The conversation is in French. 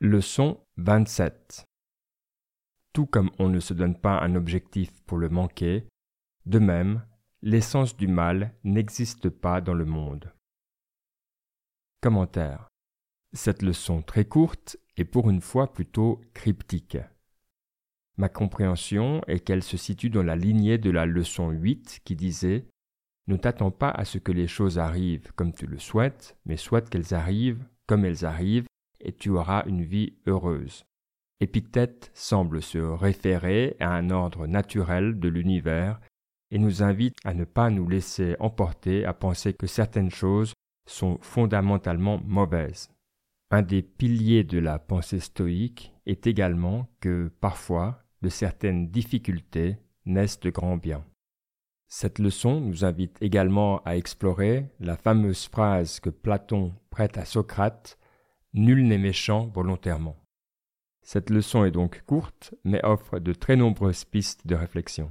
Leçon 27 Tout comme on ne se donne pas un objectif pour le manquer, de même, l'essence du mal n'existe pas dans le monde. Commentaire. Cette leçon très courte est pour une fois plutôt cryptique. Ma compréhension est qu'elle se situe dans la lignée de la leçon 8 qui disait Ne t'attends pas à ce que les choses arrivent comme tu le souhaites, mais souhaite qu'elles arrivent comme elles arrivent, et tu auras une vie heureuse. Épictète semble se référer à un ordre naturel de l'univers et nous invite à ne pas nous laisser emporter à penser que certaines choses sont fondamentalement mauvaises. Un des piliers de la pensée stoïque est également que parfois de certaines difficultés naissent de grands biens. Cette leçon nous invite également à explorer la fameuse phrase que Platon prête à Socrate Nul n'est méchant volontairement. Cette leçon est donc courte, mais offre de très nombreuses pistes de réflexion.